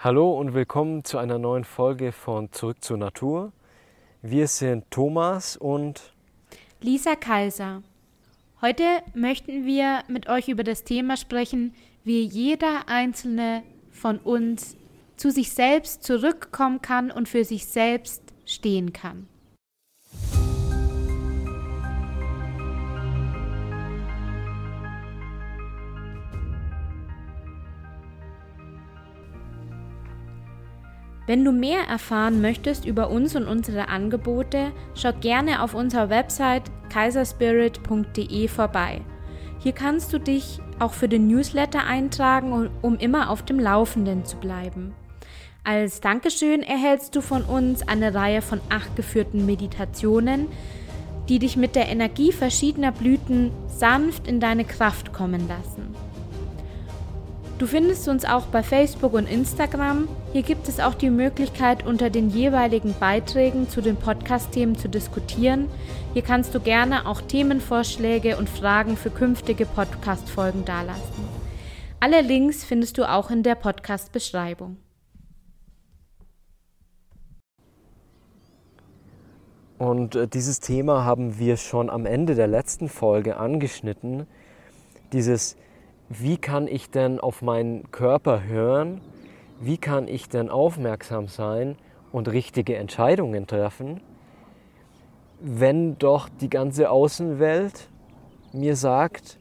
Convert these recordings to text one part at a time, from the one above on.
Hallo und willkommen zu einer neuen Folge von Zurück zur Natur. Wir sind Thomas und Lisa Kaiser. Heute möchten wir mit euch über das Thema sprechen, wie jeder einzelne von uns zu sich selbst zurückkommen kann und für sich selbst stehen kann. Wenn du mehr erfahren möchtest über uns und unsere Angebote, schau gerne auf unserer Website kaiserspirit.de vorbei. Hier kannst du dich auch für den Newsletter eintragen, um immer auf dem Laufenden zu bleiben. Als Dankeschön erhältst du von uns eine Reihe von acht geführten Meditationen, die dich mit der Energie verschiedener Blüten sanft in deine Kraft kommen lassen. Du findest uns auch bei Facebook und Instagram. Hier gibt es auch die Möglichkeit, unter den jeweiligen Beiträgen zu den Podcast-Themen zu diskutieren. Hier kannst du gerne auch Themenvorschläge und Fragen für künftige Podcast-Folgen dalassen. Alle Links findest du auch in der Podcast-Beschreibung. Und äh, dieses Thema haben wir schon am Ende der letzten Folge angeschnitten. Dieses wie kann ich denn auf meinen Körper hören? Wie kann ich denn aufmerksam sein und richtige Entscheidungen treffen, wenn doch die ganze Außenwelt mir sagt,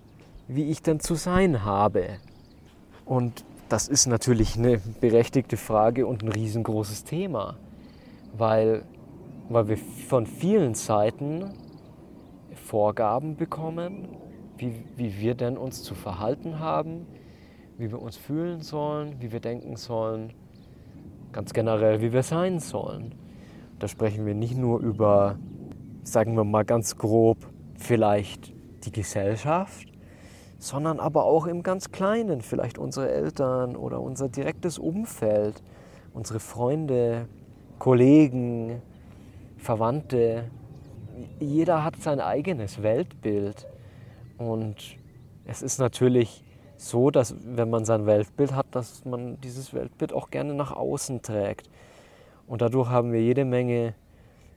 wie ich denn zu sein habe? Und das ist natürlich eine berechtigte Frage und ein riesengroßes Thema, weil, weil wir von vielen Seiten Vorgaben bekommen, wie, wie wir denn uns zu verhalten haben, wie wir uns fühlen sollen, wie wir denken sollen, ganz generell, wie wir sein sollen. Da sprechen wir nicht nur über, sagen wir mal ganz grob, vielleicht die Gesellschaft, sondern aber auch im ganz Kleinen, vielleicht unsere Eltern oder unser direktes Umfeld, unsere Freunde, Kollegen, Verwandte. Jeder hat sein eigenes Weltbild und es ist natürlich so, dass wenn man sein Weltbild hat, dass man dieses Weltbild auch gerne nach außen trägt. Und dadurch haben wir jede Menge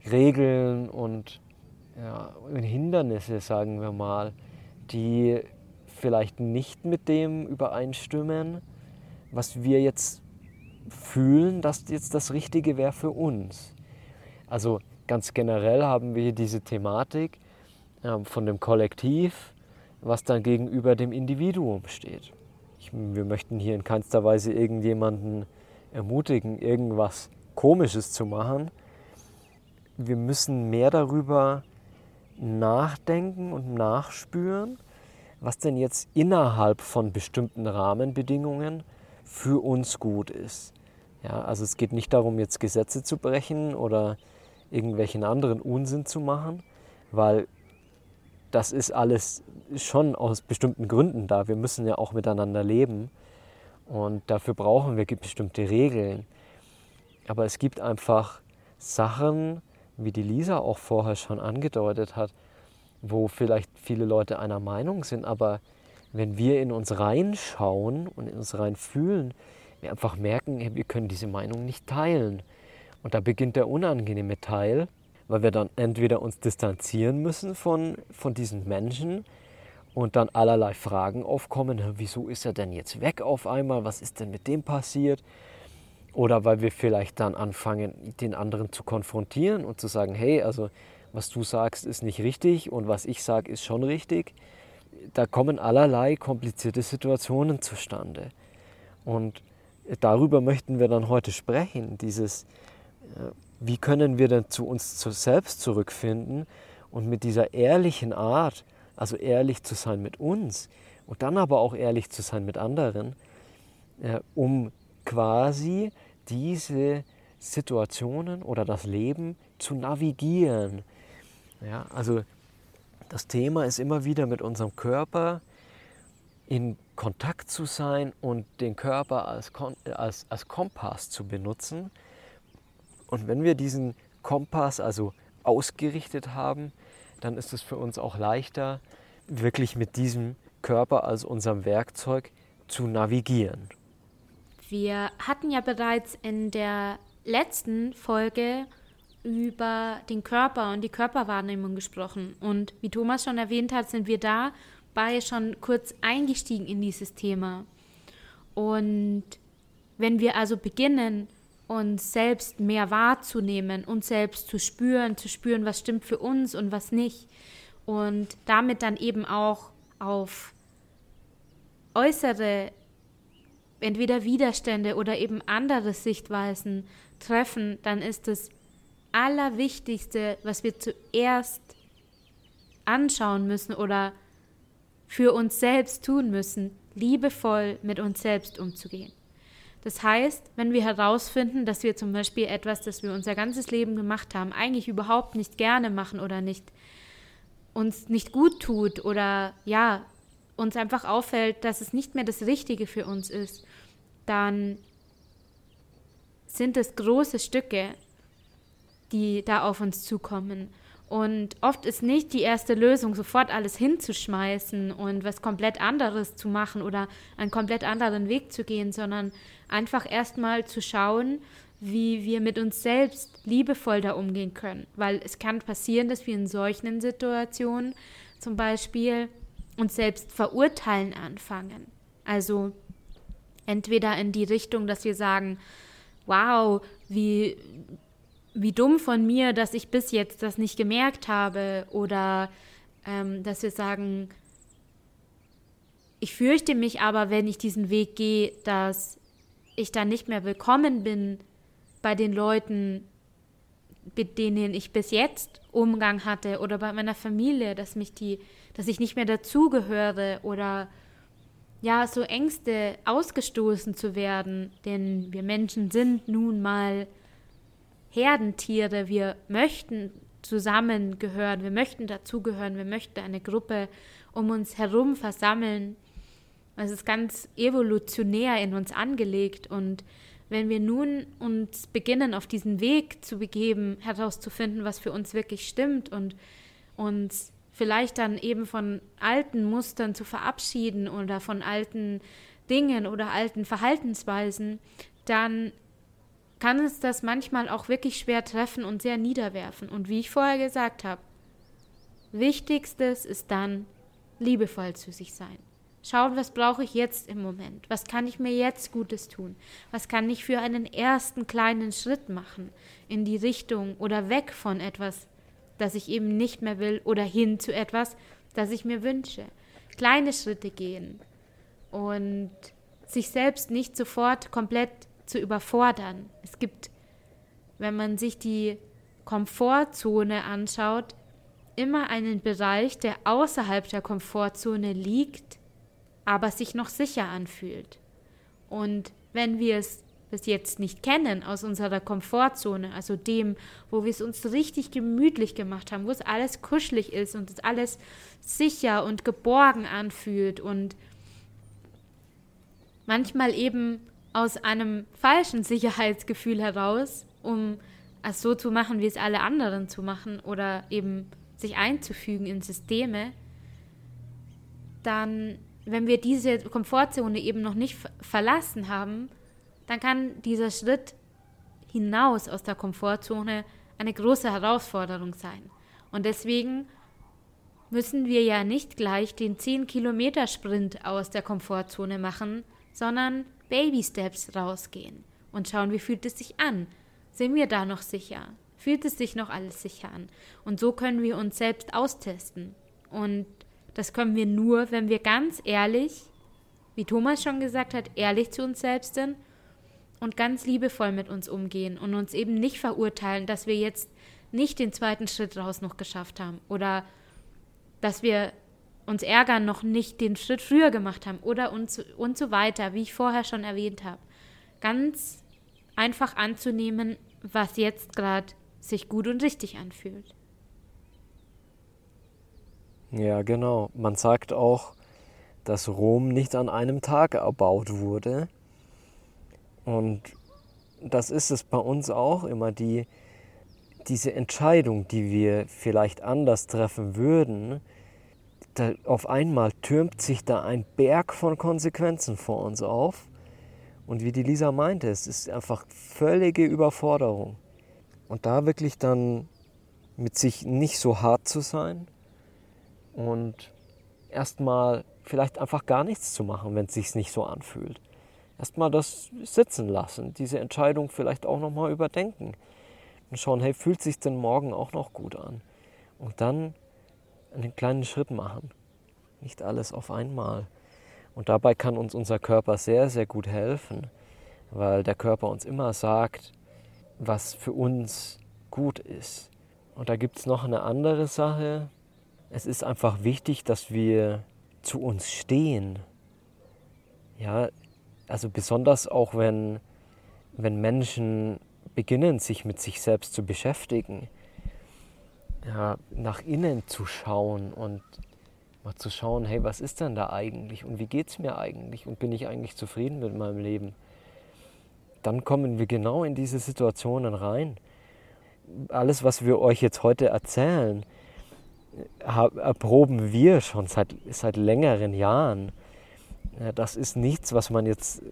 Regeln und ja, Hindernisse, sagen wir mal, die vielleicht nicht mit dem übereinstimmen, was wir jetzt fühlen, dass jetzt das Richtige wäre für uns. Also ganz generell haben wir hier diese Thematik äh, von dem Kollektiv, was dann gegenüber dem Individuum steht. Ich, wir möchten hier in keinster Weise irgendjemanden ermutigen, irgendwas Komisches zu machen. Wir müssen mehr darüber nachdenken und nachspüren, was denn jetzt innerhalb von bestimmten Rahmenbedingungen für uns gut ist. Ja, also es geht nicht darum, jetzt Gesetze zu brechen oder irgendwelchen anderen Unsinn zu machen, weil das ist alles schon aus bestimmten Gründen da. Wir müssen ja auch miteinander leben und dafür brauchen wir bestimmte Regeln. Aber es gibt einfach Sachen, wie die Lisa auch vorher schon angedeutet hat, wo vielleicht viele Leute einer Meinung sind, aber wenn wir in uns reinschauen und in uns reinfühlen, wir einfach merken, wir können diese Meinung nicht teilen. Und da beginnt der unangenehme Teil, weil wir dann entweder uns distanzieren müssen von, von diesen Menschen und dann allerlei Fragen aufkommen, wieso ist er denn jetzt weg auf einmal, was ist denn mit dem passiert? Oder weil wir vielleicht dann anfangen, den anderen zu konfrontieren und zu sagen, hey, also was du sagst, ist nicht richtig und was ich sage, ist schon richtig. Da kommen allerlei komplizierte Situationen zustande. Und darüber möchten wir dann heute sprechen, dieses äh, wie können wir denn zu uns selbst zurückfinden und mit dieser ehrlichen Art, also ehrlich zu sein mit uns und dann aber auch ehrlich zu sein mit anderen, äh, um quasi diese Situationen oder das Leben zu navigieren. Ja, also das Thema ist immer wieder mit unserem Körper in Kontakt zu sein und den Körper als, als, als Kompass zu benutzen, und wenn wir diesen Kompass also ausgerichtet haben, dann ist es für uns auch leichter, wirklich mit diesem Körper als unserem Werkzeug zu navigieren. Wir hatten ja bereits in der letzten Folge über den Körper und die Körperwahrnehmung gesprochen. Und wie Thomas schon erwähnt hat, sind wir dabei schon kurz eingestiegen in dieses Thema. Und wenn wir also beginnen, uns selbst mehr wahrzunehmen, uns selbst zu spüren, zu spüren, was stimmt für uns und was nicht, und damit dann eben auch auf äußere, entweder Widerstände oder eben andere Sichtweisen treffen, dann ist das Allerwichtigste, was wir zuerst anschauen müssen oder für uns selbst tun müssen, liebevoll mit uns selbst umzugehen. Das heißt, wenn wir herausfinden, dass wir zum Beispiel etwas, das wir unser ganzes Leben gemacht haben, eigentlich überhaupt nicht gerne machen oder nicht uns nicht gut tut oder ja, uns einfach auffällt, dass es nicht mehr das Richtige für uns ist, dann sind es große Stücke, die da auf uns zukommen. Und oft ist nicht die erste Lösung, sofort alles hinzuschmeißen und was komplett anderes zu machen oder einen komplett anderen Weg zu gehen, sondern einfach erstmal zu schauen, wie wir mit uns selbst liebevoll da umgehen können. Weil es kann passieren, dass wir in solchen Situationen zum Beispiel uns selbst verurteilen anfangen. Also entweder in die Richtung, dass wir sagen, wow, wie, wie dumm von mir, dass ich bis jetzt das nicht gemerkt habe. Oder ähm, dass wir sagen, ich fürchte mich aber, wenn ich diesen Weg gehe, dass ich dann nicht mehr willkommen bin bei den Leuten, mit denen ich bis jetzt Umgang hatte oder bei meiner Familie, dass mich die, dass ich nicht mehr dazugehöre oder ja, so Ängste ausgestoßen zu werden, denn wir Menschen sind nun mal Herdentiere, wir möchten zusammengehören, wir möchten dazugehören, wir möchten eine Gruppe um uns herum versammeln. Es ist ganz evolutionär in uns angelegt und wenn wir nun uns beginnen, auf diesen Weg zu begeben, herauszufinden, was für uns wirklich stimmt und uns vielleicht dann eben von alten Mustern zu verabschieden oder von alten Dingen oder alten Verhaltensweisen, dann kann es das manchmal auch wirklich schwer treffen und sehr niederwerfen. Und wie ich vorher gesagt habe, wichtigstes ist dann, liebevoll zu sich sein. Schauen, was brauche ich jetzt im Moment? Was kann ich mir jetzt Gutes tun? Was kann ich für einen ersten kleinen Schritt machen in die Richtung oder weg von etwas, das ich eben nicht mehr will oder hin zu etwas, das ich mir wünsche? Kleine Schritte gehen und sich selbst nicht sofort komplett zu überfordern. Es gibt, wenn man sich die Komfortzone anschaut, immer einen Bereich, der außerhalb der Komfortzone liegt, aber sich noch sicher anfühlt. Und wenn wir es bis jetzt nicht kennen aus unserer Komfortzone, also dem, wo wir es uns richtig gemütlich gemacht haben, wo es alles kuschelig ist und es alles sicher und geborgen anfühlt und manchmal eben aus einem falschen Sicherheitsgefühl heraus, um es so zu machen, wie es alle anderen zu machen oder eben sich einzufügen in Systeme, dann, wenn wir diese Komfortzone eben noch nicht verlassen haben, dann kann dieser Schritt hinaus aus der Komfortzone eine große Herausforderung sein. Und deswegen müssen wir ja nicht gleich den 10-Kilometer-Sprint aus der Komfortzone machen, sondern Baby Steps rausgehen und schauen, wie fühlt es sich an. Sind wir da noch sicher? Fühlt es sich noch alles sicher an? Und so können wir uns selbst austesten. Und das können wir nur, wenn wir ganz ehrlich, wie Thomas schon gesagt hat, ehrlich zu uns selbst sind und ganz liebevoll mit uns umgehen und uns eben nicht verurteilen, dass wir jetzt nicht den zweiten Schritt raus noch geschafft haben oder dass wir uns ärgern, noch nicht den Schritt früher gemacht haben oder und, und so weiter, wie ich vorher schon erwähnt habe. Ganz einfach anzunehmen, was jetzt gerade sich gut und richtig anfühlt. Ja, genau. Man sagt auch, dass Rom nicht an einem Tag erbaut wurde. Und das ist es bei uns auch immer, die, diese Entscheidung, die wir vielleicht anders treffen würden, da auf einmal türmt sich da ein Berg von Konsequenzen vor uns auf. Und wie die Lisa meinte, es ist einfach völlige Überforderung. Und da wirklich dann mit sich nicht so hart zu sein und erstmal vielleicht einfach gar nichts zu machen, wenn es sich nicht so anfühlt. Erstmal das sitzen lassen, diese Entscheidung vielleicht auch nochmal überdenken und schauen, hey, fühlt sich denn morgen auch noch gut an? Und dann einen kleinen Schritt machen. Nicht alles auf einmal. Und dabei kann uns unser Körper sehr, sehr gut helfen, weil der Körper uns immer sagt, was für uns gut ist. Und da gibt es noch eine andere Sache. Es ist einfach wichtig, dass wir zu uns stehen. Ja, also besonders auch wenn, wenn Menschen beginnen, sich mit sich selbst zu beschäftigen, ja, nach innen zu schauen und mal zu schauen, hey, was ist denn da eigentlich und wie geht es mir eigentlich und bin ich eigentlich zufrieden mit meinem Leben? Dann kommen wir genau in diese Situationen rein. Alles, was wir euch jetzt heute erzählen, erproben wir schon seit, seit längeren Jahren. Das ist nichts, was man jetzt,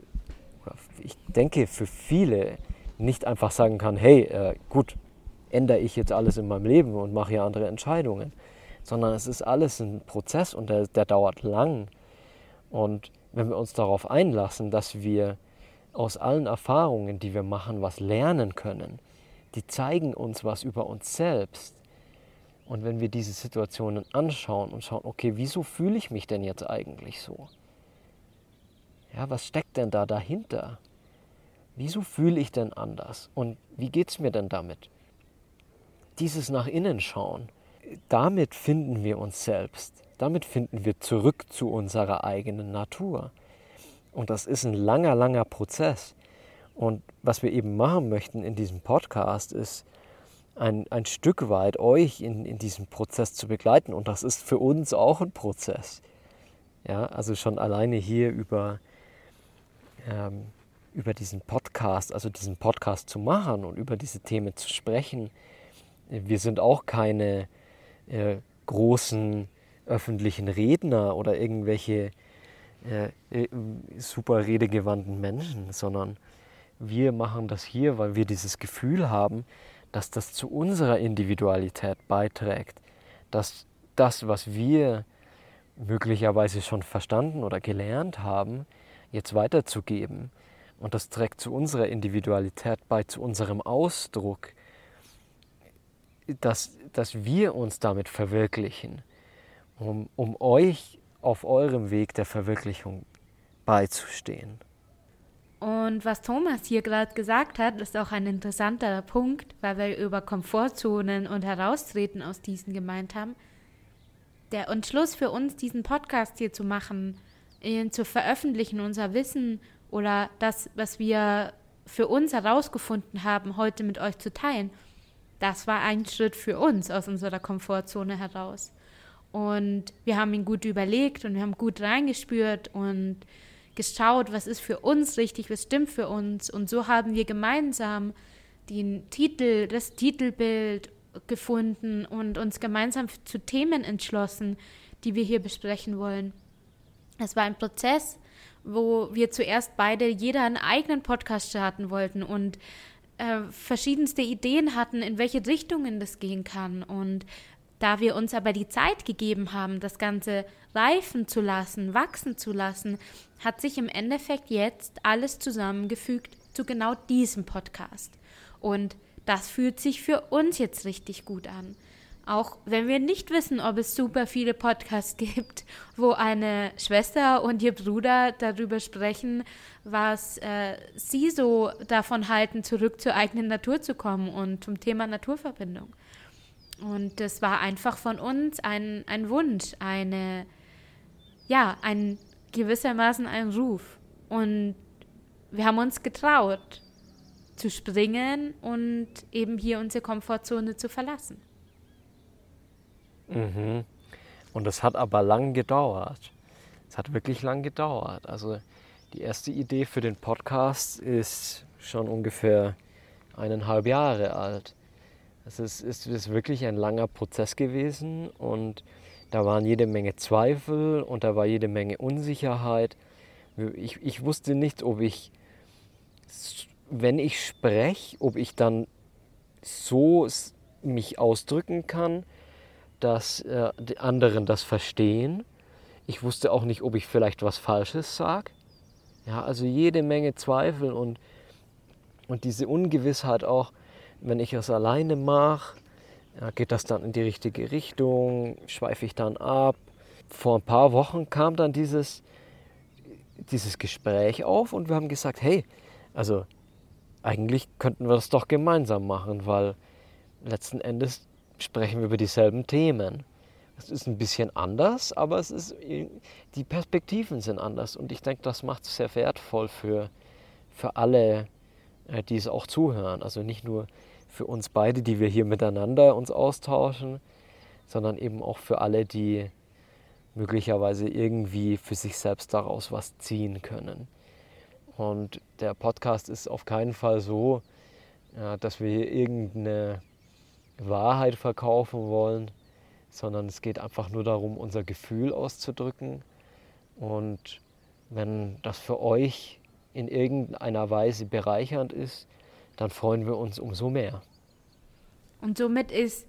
ich denke, für viele nicht einfach sagen kann, hey, äh, gut, ändere ich jetzt alles in meinem Leben und mache hier andere Entscheidungen, sondern es ist alles ein Prozess und der, der dauert lang. Und wenn wir uns darauf einlassen, dass wir aus allen Erfahrungen, die wir machen, was lernen können, die zeigen uns was über uns selbst. Und wenn wir diese Situationen anschauen und schauen, okay, wieso fühle ich mich denn jetzt eigentlich so? Ja, was steckt denn da dahinter? Wieso fühle ich denn anders? Und wie geht es mir denn damit? Dieses nach innen schauen, damit finden wir uns selbst. Damit finden wir zurück zu unserer eigenen Natur. Und das ist ein langer, langer Prozess. Und was wir eben machen möchten in diesem Podcast ist, ein, ein Stück weit euch in, in diesem Prozess zu begleiten. Und das ist für uns auch ein Prozess. Ja, also schon alleine hier über, ähm, über diesen Podcast, also diesen Podcast zu machen und über diese Themen zu sprechen. Wir sind auch keine äh, großen öffentlichen Redner oder irgendwelche äh, äh, super redegewandten Menschen, sondern wir machen das hier, weil wir dieses Gefühl haben, dass das zu unserer Individualität beiträgt, dass das, was wir möglicherweise schon verstanden oder gelernt haben, jetzt weiterzugeben. Und das trägt zu unserer Individualität bei, zu unserem Ausdruck, dass, dass wir uns damit verwirklichen, um, um euch auf eurem Weg der Verwirklichung beizustehen. Und was Thomas hier gerade gesagt hat, ist auch ein interessanter Punkt, weil wir über Komfortzonen und Heraustreten aus diesen gemeint haben. Der Entschluss für uns, diesen Podcast hier zu machen, ihn zu veröffentlichen, unser Wissen oder das, was wir für uns herausgefunden haben, heute mit euch zu teilen, das war ein Schritt für uns aus unserer Komfortzone heraus. Und wir haben ihn gut überlegt und wir haben gut reingespürt und geschaut, was ist für uns richtig, was stimmt für uns. Und so haben wir gemeinsam den Titel, das Titelbild gefunden und uns gemeinsam zu Themen entschlossen, die wir hier besprechen wollen. Es war ein Prozess, wo wir zuerst beide jeder einen eigenen Podcast starten wollten und äh, verschiedenste Ideen hatten, in welche Richtungen das gehen kann. Und da wir uns aber die Zeit gegeben haben, das Ganze reifen zu lassen, wachsen zu lassen, hat sich im Endeffekt jetzt alles zusammengefügt zu genau diesem Podcast. Und das fühlt sich für uns jetzt richtig gut an. Auch wenn wir nicht wissen, ob es super viele Podcasts gibt, wo eine Schwester und ihr Bruder darüber sprechen, was äh, sie so davon halten, zurück zur eigenen Natur zu kommen und zum Thema Naturverbindung. Und das war einfach von uns ein, ein Wunsch, eine, ja, ein gewissermaßen ein Ruf. Und wir haben uns getraut, zu springen und eben hier unsere Komfortzone zu verlassen. Mhm. Und das hat aber lang gedauert. Es hat wirklich lang gedauert. Also die erste Idee für den Podcast ist schon ungefähr eineinhalb Jahre alt. Es ist, ist, ist wirklich ein langer Prozess gewesen und da waren jede Menge Zweifel und da war jede Menge Unsicherheit. Ich, ich wusste nicht, ob ich wenn ich spreche, ob ich dann so mich ausdrücken kann, dass äh, die anderen das verstehen. Ich wusste auch nicht, ob ich vielleicht was Falsches sage. Ja, also jede Menge Zweifel und, und diese Ungewissheit auch, wenn ich es alleine mache, ja, geht das dann in die richtige Richtung, schweife ich dann ab. Vor ein paar Wochen kam dann dieses, dieses Gespräch auf und wir haben gesagt, hey, also eigentlich könnten wir das doch gemeinsam machen, weil letzten Endes sprechen wir über dieselben Themen. Es ist ein bisschen anders, aber es ist, die Perspektiven sind anders und ich denke, das macht es sehr wertvoll für, für alle, äh, die es auch zuhören. Also nicht nur für uns beide, die wir hier miteinander uns austauschen, sondern eben auch für alle, die möglicherweise irgendwie für sich selbst daraus was ziehen können. Und der Podcast ist auf keinen Fall so, dass wir hier irgendeine Wahrheit verkaufen wollen, sondern es geht einfach nur darum, unser Gefühl auszudrücken. Und wenn das für euch in irgendeiner Weise bereichernd ist, dann freuen wir uns umso mehr. Und somit ist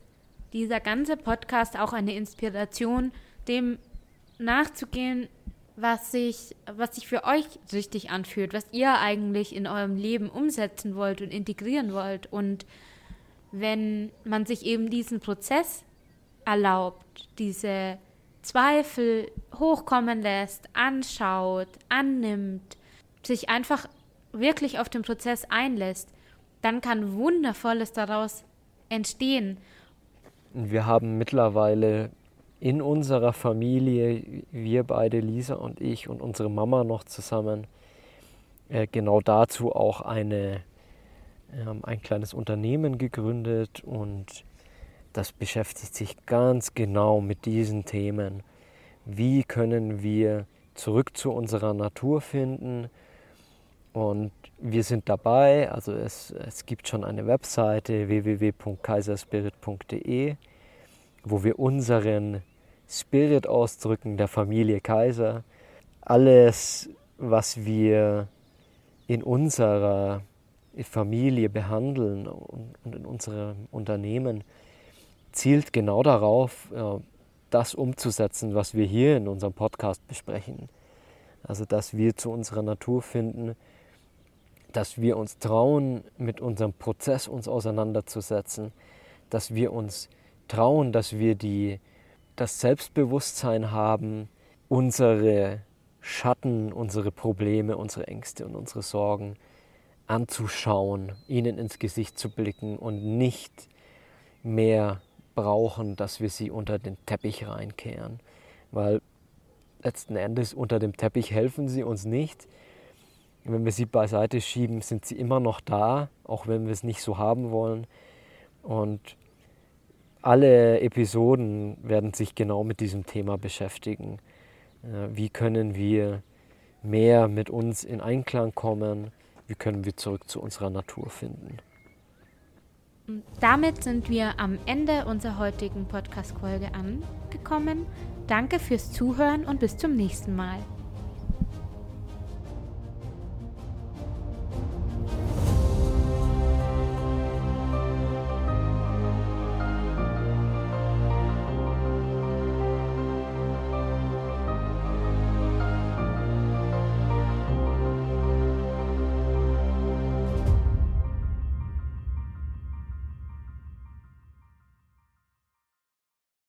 dieser ganze Podcast auch eine Inspiration, dem nachzugehen, was sich, was sich für euch richtig anfühlt, was ihr eigentlich in eurem Leben umsetzen wollt und integrieren wollt. Und wenn man sich eben diesen Prozess erlaubt, diese Zweifel hochkommen lässt, anschaut, annimmt, sich einfach wirklich auf den Prozess einlässt, dann kann Wundervolles daraus entstehen. Wir haben mittlerweile in unserer Familie, wir beide, Lisa und ich und unsere Mama noch zusammen, äh, genau dazu auch eine, ähm, ein kleines Unternehmen gegründet und das beschäftigt sich ganz genau mit diesen Themen. Wie können wir zurück zu unserer Natur finden? Und wir sind dabei, also es, es gibt schon eine Webseite www.kaiserspirit.de, wo wir unseren Spirit ausdrücken der Familie Kaiser. Alles, was wir in unserer Familie behandeln und in unserem Unternehmen, zielt genau darauf, das umzusetzen, was wir hier in unserem Podcast besprechen. Also, dass wir zu unserer Natur finden, dass wir uns trauen, mit unserem Prozess uns auseinanderzusetzen, dass wir uns trauen, dass wir die, das Selbstbewusstsein haben, unsere Schatten, unsere Probleme, unsere Ängste und unsere Sorgen anzuschauen, ihnen ins Gesicht zu blicken und nicht mehr brauchen, dass wir sie unter den Teppich reinkehren. Weil letzten Endes unter dem Teppich helfen sie uns nicht, wenn wir sie beiseite schieben, sind sie immer noch da, auch wenn wir es nicht so haben wollen. Und alle Episoden werden sich genau mit diesem Thema beschäftigen. Äh, wie können wir mehr mit uns in Einklang kommen? Wie können wir zurück zu unserer Natur finden? Damit sind wir am Ende unserer heutigen Podcast-Folge angekommen. Danke fürs Zuhören und bis zum nächsten Mal.